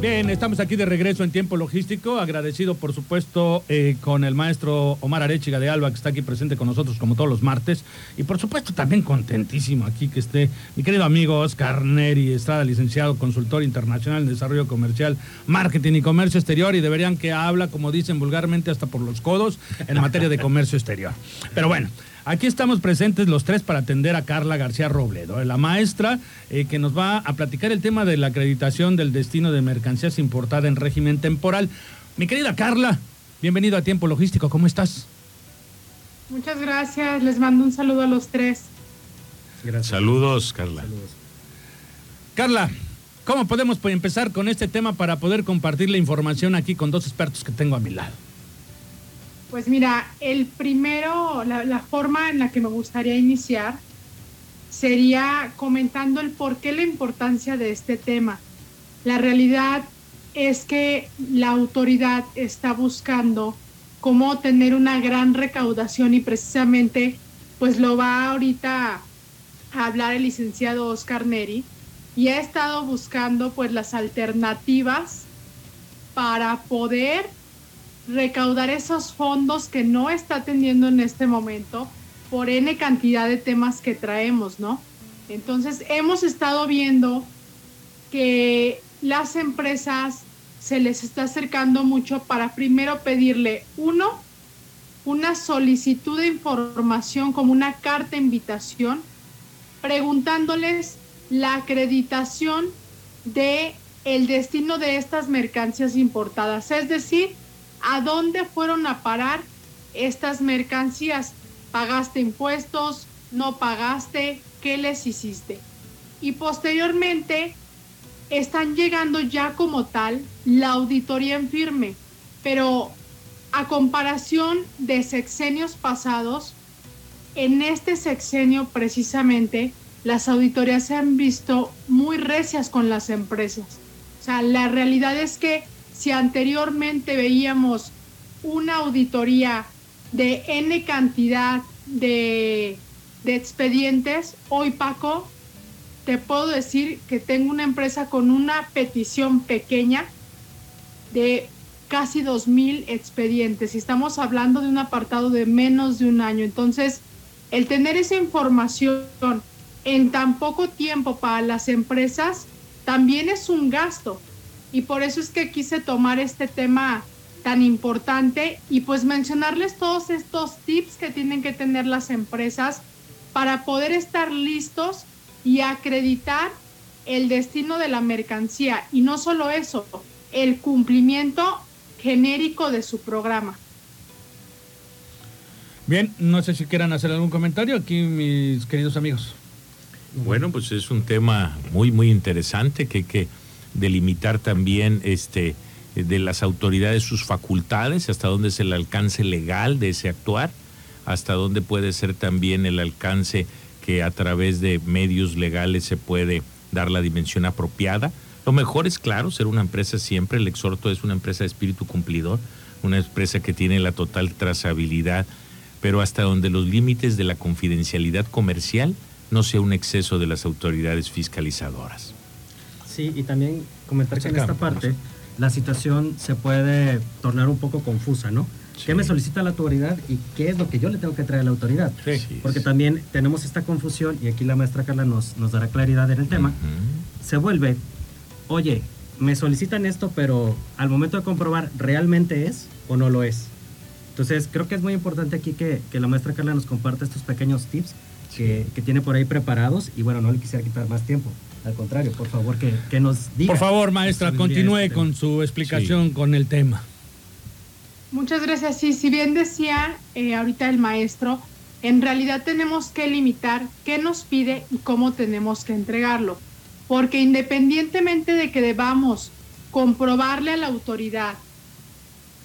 Bien, estamos aquí de regreso en tiempo logístico. Agradecido, por supuesto, eh, con el maestro Omar Arechiga de Alba, que está aquí presente con nosotros como todos los martes. Y por supuesto, también contentísimo aquí que esté mi querido amigo Oscar Neri Estrada, licenciado, consultor internacional en desarrollo comercial, marketing y comercio exterior. Y deberían que habla, como dicen vulgarmente, hasta por los codos en materia de comercio exterior. Pero bueno. Aquí estamos presentes los tres para atender a Carla García Robledo, la maestra eh, que nos va a platicar el tema de la acreditación del destino de mercancías importada en régimen temporal. Mi querida Carla, bienvenido a Tiempo Logístico, ¿cómo estás? Muchas gracias, les mando un saludo a los tres. Gracias. Saludos, Carla. Saludos. Carla, ¿cómo podemos empezar con este tema para poder compartir la información aquí con dos expertos que tengo a mi lado? Pues mira, el primero, la, forma en la que me gustaría iniciar sería comentando el por qué la importancia de este tema. La realidad es que la autoridad está buscando cómo tener una gran recaudación y precisamente pues lo va ahorita a hablar el licenciado Oscar Neri y ha estado buscando pues las alternativas para poder recaudar esos fondos que no está teniendo en este momento por N cantidad de temas que traemos, ¿no? Entonces, hemos estado viendo que las empresas se les está acercando mucho para primero pedirle, uno, una solicitud de información como una carta de invitación, preguntándoles la acreditación de el destino de estas mercancías importadas, es decir, a dónde fueron a parar estas mercancías. ¿Pagaste impuestos? ¿No pagaste? ¿Qué les hiciste? Y posteriormente están llegando ya como tal la auditoría en firme, pero a comparación de sexenios pasados, en este sexenio precisamente las auditorías se han visto muy recias con las empresas. O sea, la realidad es que si anteriormente veíamos una auditoría de N cantidad de, expedientes, hoy Paco, te puedo decir que tengo una empresa con una petición pequeña de casi 2.000 expedientes y estamos hablando de un apartado de menos de un año. Entonces, el tener esa información en tan poco tiempo para las empresas también es un gasto y por eso es que quise tomar este tema tan importante y pues mencionarles todos estos tips que tienen que tener las empresas para poder estar listos y acreditar el destino de la mercancía y no solo eso, el cumplimiento genérico de su programa. Bien, no sé si quieran hacer algún comentario aquí mis queridos amigos. Bueno, pues es un tema muy, muy interesante que, que delimitar también este, de las autoridades sus facultades, hasta dónde es el alcance legal de ese actuar, hasta dónde puede ser también el alcance que a través de medios legales se puede dar la dimensión apropiada. Lo mejor es, claro, ser una empresa siempre, el exhorto es una empresa de espíritu cumplidor, una empresa que tiene la total trazabilidad, pero hasta donde los límites de la confidencialidad comercial no sea un exceso de las autoridades fiscalizadoras. Sí, y también comentar que en esta parte la situación se puede tornar un poco confusa, ¿no? ¿Qué me solicita la autoridad y qué es lo que yo le tengo que traer a la autoridad? Sí, Porque también tenemos esta confusión y aquí la maestra Carla nos, nos dará claridad en el tema. Se vuelve, oye, me solicitan esto, pero al momento de comprobar, ¿realmente es o no lo es? Entonces, creo que es muy importante aquí que, que la maestra Carla nos comparta estos pequeños tips que, que, tiene por ahí preparados y bueno, no le quisiera quitar más tiempo. Al contrario, por favor, que, nos diga. Por favor, maestra, continúe este con su explicación con el tema. Muchas gracias. Sí, si bien decía eh, ahorita el maestro, en realidad tenemos que limitar qué nos pide y cómo tenemos que entregarlo. Porque independientemente de que debamos comprobarle a la autoridad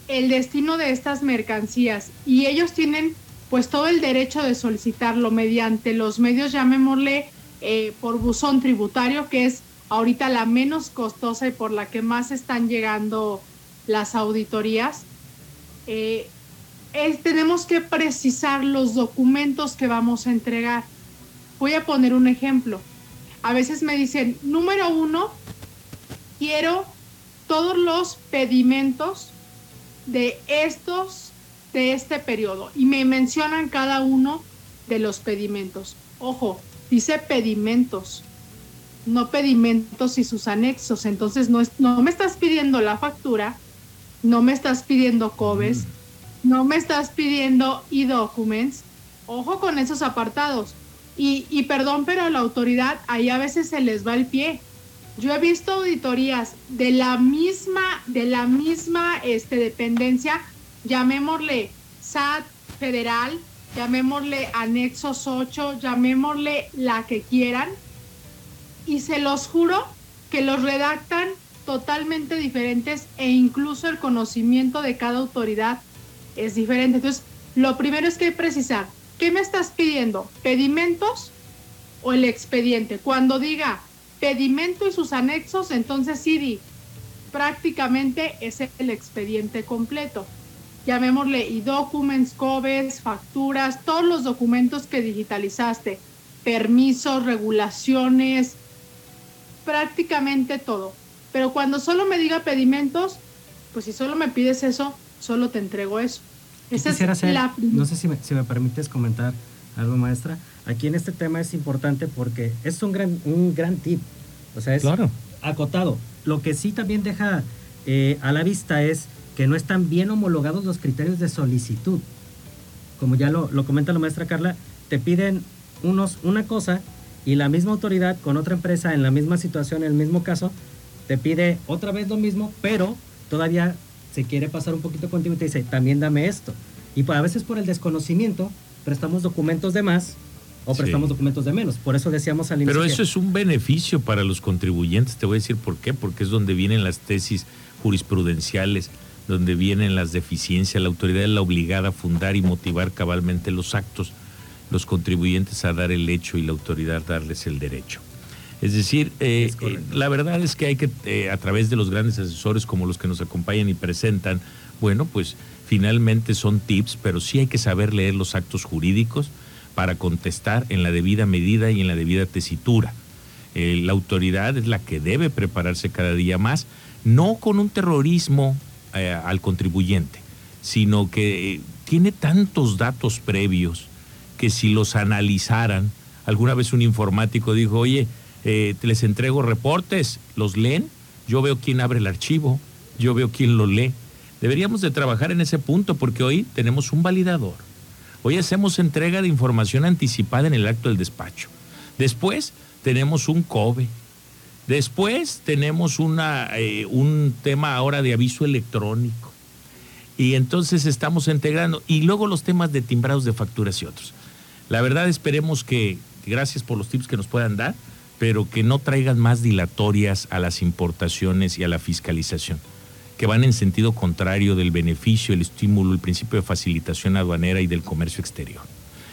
el destino de estas mercancías y ellos tienen pues todo el derecho de solicitarlo mediante los medios, llamémosle eh, por buzón tributario, que es ahorita la menos costosa y por la que más están llegando las auditorías. Eh, tenemos que precisar los documentos que vamos a entregar. Voy a poner un ejemplo. A veces me dicen, número uno, quiero todos los pedimentos de estos, de este periodo. Y me mencionan cada uno de los pedimentos. Ojo, dice pedimentos, no pedimentos y sus anexos. Entonces no, no me estás pidiendo la factura, no me estás pidiendo COBES, mm. no me estás pidiendo e-documents. Ojo con esos apartados. Y, y perdón, pero a la autoridad ahí a veces se les va el pie. Yo he visto auditorías de la misma, de la misma este, dependencia, llamémosle SAT federal, llamémosle anexos 8, llamémosle la que quieran, y se los juro que los redactan totalmente diferentes e incluso el conocimiento de cada autoridad es diferente. Entonces, lo primero es que precisar, ¿qué me estás pidiendo? ¿Pedimentos o el expediente? Cuando diga pedimento y sus anexos, entonces sí, prácticamente es el expediente completo. Llamémosle y documents, COBES, facturas, todos los documentos que digitalizaste, permisos, regulaciones, prácticamente todo. Pero cuando solo me diga pedimentos, pues si solo me pides eso, solo te entrego eso. Esa es la... No sé si me, si me permites comentar algo, maestra. Aquí en este tema es importante porque es un gran, un gran tip. O sea, es acotado. Lo que sí también deja eh, a la vista es que no están bien homologados los criterios de solicitud. Como ya lo, lo comenta la maestra Carla, te piden unos, una cosa y la misma autoridad con otra empresa en la misma situación, en el mismo caso, te pide otra vez lo mismo, pero todavía se quiere pasar un poquito contigo y te dice, también dame esto. Y a veces por el desconocimiento prestamos documentos de más o prestamos documentos de menos. Por eso decíamos al inicio. Pero eso es un beneficio para los contribuyentes. Te voy a decir por qué. Porque es donde vienen las tesis jurisprudenciales, donde vienen las deficiencias. La autoridad es la obligada a fundar y motivar cabalmente los actos los contribuyentes a dar el hecho y la autoridad darles el derecho. Es decir, eh, eh, la verdad es que hay que, eh, a través de los grandes asesores como los que nos acompañan y presentan, bueno, pues finalmente son tips, pero sí hay que saber leer los actos jurídicos para contestar en la debida medida y en la debida tesitura. la autoridad es la que debe prepararse cada día más, no con un terrorismo al contribuyente, sino que tiene tantos datos previos, que si los analizaran, alguna vez un informático dijo, oye, eh, les entrego reportes, los leen, yo veo quién abre el archivo, yo veo quién lo lee. Deberíamos de trabajar en ese punto porque hoy tenemos un validador. Hoy hacemos entrega de información anticipada en el acto del despacho. Después tenemos un COBE. Después tenemos una, eh, un tema ahora de aviso electrónico. Y entonces estamos integrando. Y luego los temas de timbrados de facturas y otros. La verdad esperemos que, gracias por los tips que nos puedan dar, pero que no traigan más dilatorias a las importaciones y a la fiscalización, que van en sentido contrario del beneficio, el estímulo, el principio de facilitación aduanera y del comercio exterior,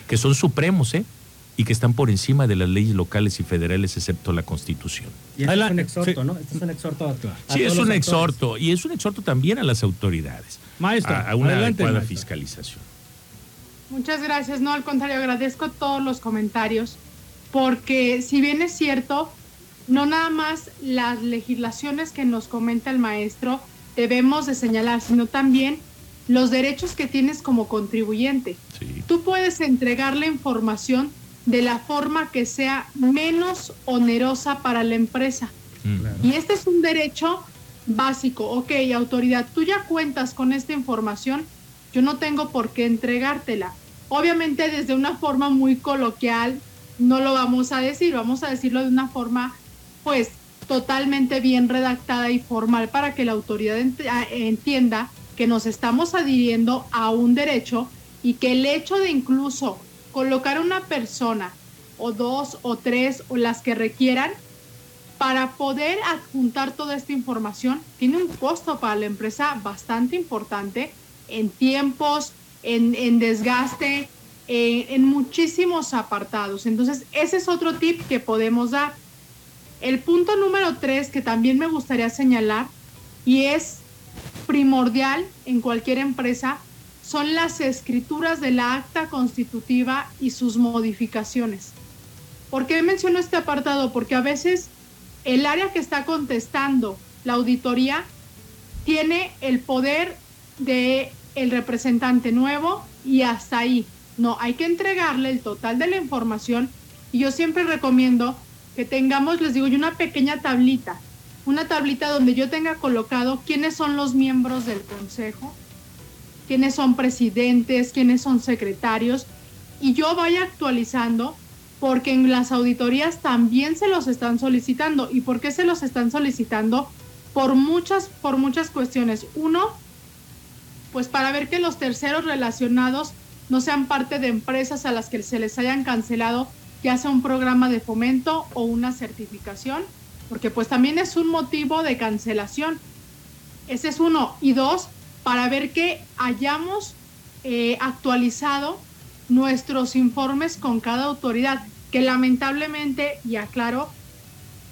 que son supremos, ¿eh? Y que están por encima de las leyes locales y federales, excepto la Constitución. Y este es un exhorto, ¿no? Este es un exhorto a, Sí, es un exhorto, y es un exhorto también a las autoridades. Maestra, a, una adecuada fiscalización. Muchas gracias. No, al contrario, agradezco todos los comentarios, porque si bien es cierto, no nada más las legislaciones que nos comenta el maestro debemos de señalar, sino también los derechos que tienes como contribuyente. Tú puedes entregar la información de la forma que sea menos onerosa para la empresa. Mm. Y este es un derecho básico. Ok, autoridad, tú ya cuentas con esta información, yo no tengo por qué entregártela. Obviamente desde una forma muy coloquial no lo vamos a decir, vamos a decirlo de una forma pues totalmente bien redactada y formal para que la autoridad ah, entienda que nos estamos adhiriendo a un derecho y que el hecho de incluso colocar una persona o dos o tres o las que requieran para poder adjuntar toda esta información tiene un costo para la empresa bastante importante en tiempos, en, desgaste, eh, en muchísimos apartados. Entonces, ese es otro tip que podemos dar. El punto número tres que también me gustaría señalar y es primordial en cualquier empresa son las escrituras de la acta constitutiva y sus modificaciones. ¿Por qué menciono este apartado? Porque a veces el área que está contestando la auditoría tiene el poder de el representante nuevo y hasta ahí. No, hay que entregarle el total de la información y yo siempre recomiendo que tengamos, les digo, una pequeña tablita, una tablita donde yo tenga colocado quiénes son los miembros del consejo, quiénes son presidentes, quiénes son secretarios y yo vaya actualizando porque en las auditorías también se los están solicitando. ¿Y por qué se los están solicitando? Por muchas, por muchas cuestiones. Uno, pues para ver que los terceros relacionados no sean parte de empresas a las que se les hayan cancelado ya sea un programa de fomento o una certificación, porque pues también es un motivo de cancelación. Ese es uno. Y dos, para ver que hayamos eh, actualizado nuestros informes con cada autoridad, que lamentablemente, y aclaro,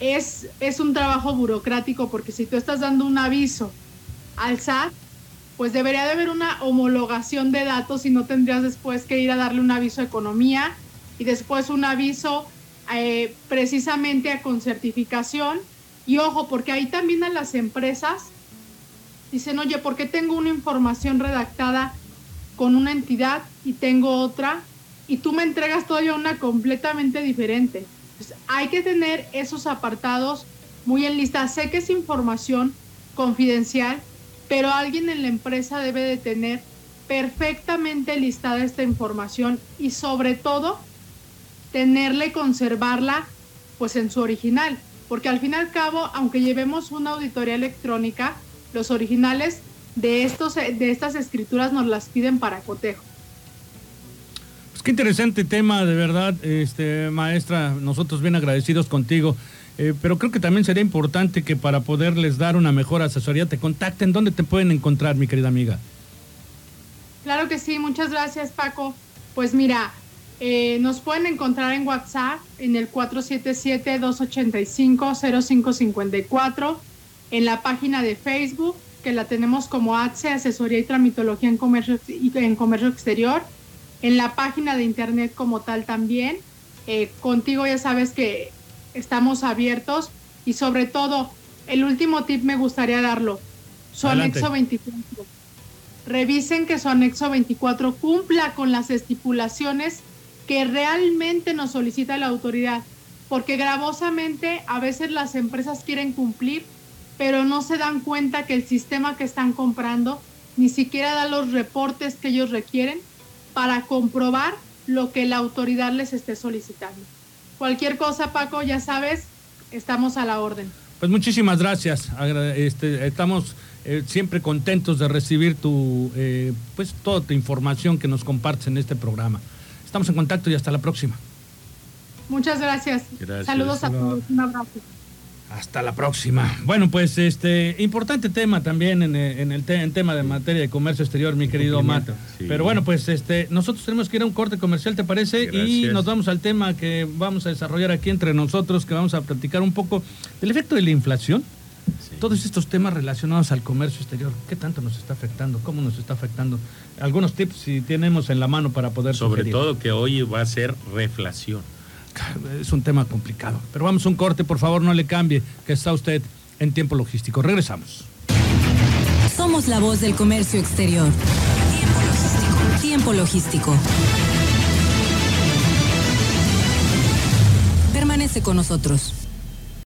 es, es un trabajo burocrático porque si tú estás dando un aviso al SAT, pues debería de haber una homologación de datos y no tendrías después que ir a darle un aviso a economía y después un aviso eh, precisamente con certificación. Y ojo, porque ahí también a las empresas dicen, oye, ¿por qué tengo una información redactada con una entidad y tengo otra? Y tú me entregas todavía una completamente diferente. hay que tener esos apartados muy en lista. Sé que es información confidencial, pero alguien en la empresa debe de tener perfectamente listada esta información y sobre todo tenerla y conservarla pues en su original, porque al fin y al cabo, aunque llevemos una auditoría electrónica, los originales de, estos, de estas escrituras nos las piden para cotejo. Pues qué interesante tema, de verdad, este, maestra, nosotros bien agradecidos contigo. Eh, pero creo que también sería importante que para poderles dar una mejor asesoría te contacten. ¿Dónde te pueden encontrar, mi querida amiga? Claro que sí, muchas gracias, Paco. Pues mira, eh, nos pueden encontrar en WhatsApp en el 477-285-0554, en la página de Facebook, que la tenemos como ATSE, Asesoría y Tramitología en Comercio, en comercio Exterior, en la página de Internet como tal también. Eh, contigo ya sabes que estamos abiertos y sobre todo, el último tip me gustaría darlo, su anexo 24. Revisen que su anexo 24 cumpla con las estipulaciones que realmente nos solicita la autoridad, porque gravosamente a veces las empresas quieren cumplir, pero no se dan cuenta que el sistema que están comprando ni siquiera da los reportes que ellos requieren para comprobar lo que la autoridad les esté solicitando. Cualquier cosa, Paco, ya sabes, estamos a la orden. Pues muchísimas gracias. Este, estamos eh, siempre contentos de recibir tu, eh, pues toda tu información que nos compartes en este programa. Estamos en contacto y hasta la próxima. Muchas gracias. Saludos a todos. Un abrazo. Hasta la próxima. Bueno, pues este importante tema también en, el tema de materia de comercio exterior, mi querido Mato. Pero bueno, pues este nosotros tenemos que ir a un corte comercial, ¿te parece? Y nos vamos al tema que vamos a desarrollar aquí entre nosotros, que vamos a platicar un poco del efecto de la inflación. Todos estos temas relacionados al comercio exterior, ¿qué tanto nos está afectando? ¿Cómo nos está afectando? Algunos tips si tenemos en la mano para poder Sobre todo que hoy va a ser reflación es un tema complicado. Pero vamos a un corte, por favor, no le cambie, que está usted en tiempo logístico. Regresamos. Somos la voz del comercio exterior. Tiempo logístico. Tiempo logístico. Permanece con nosotros.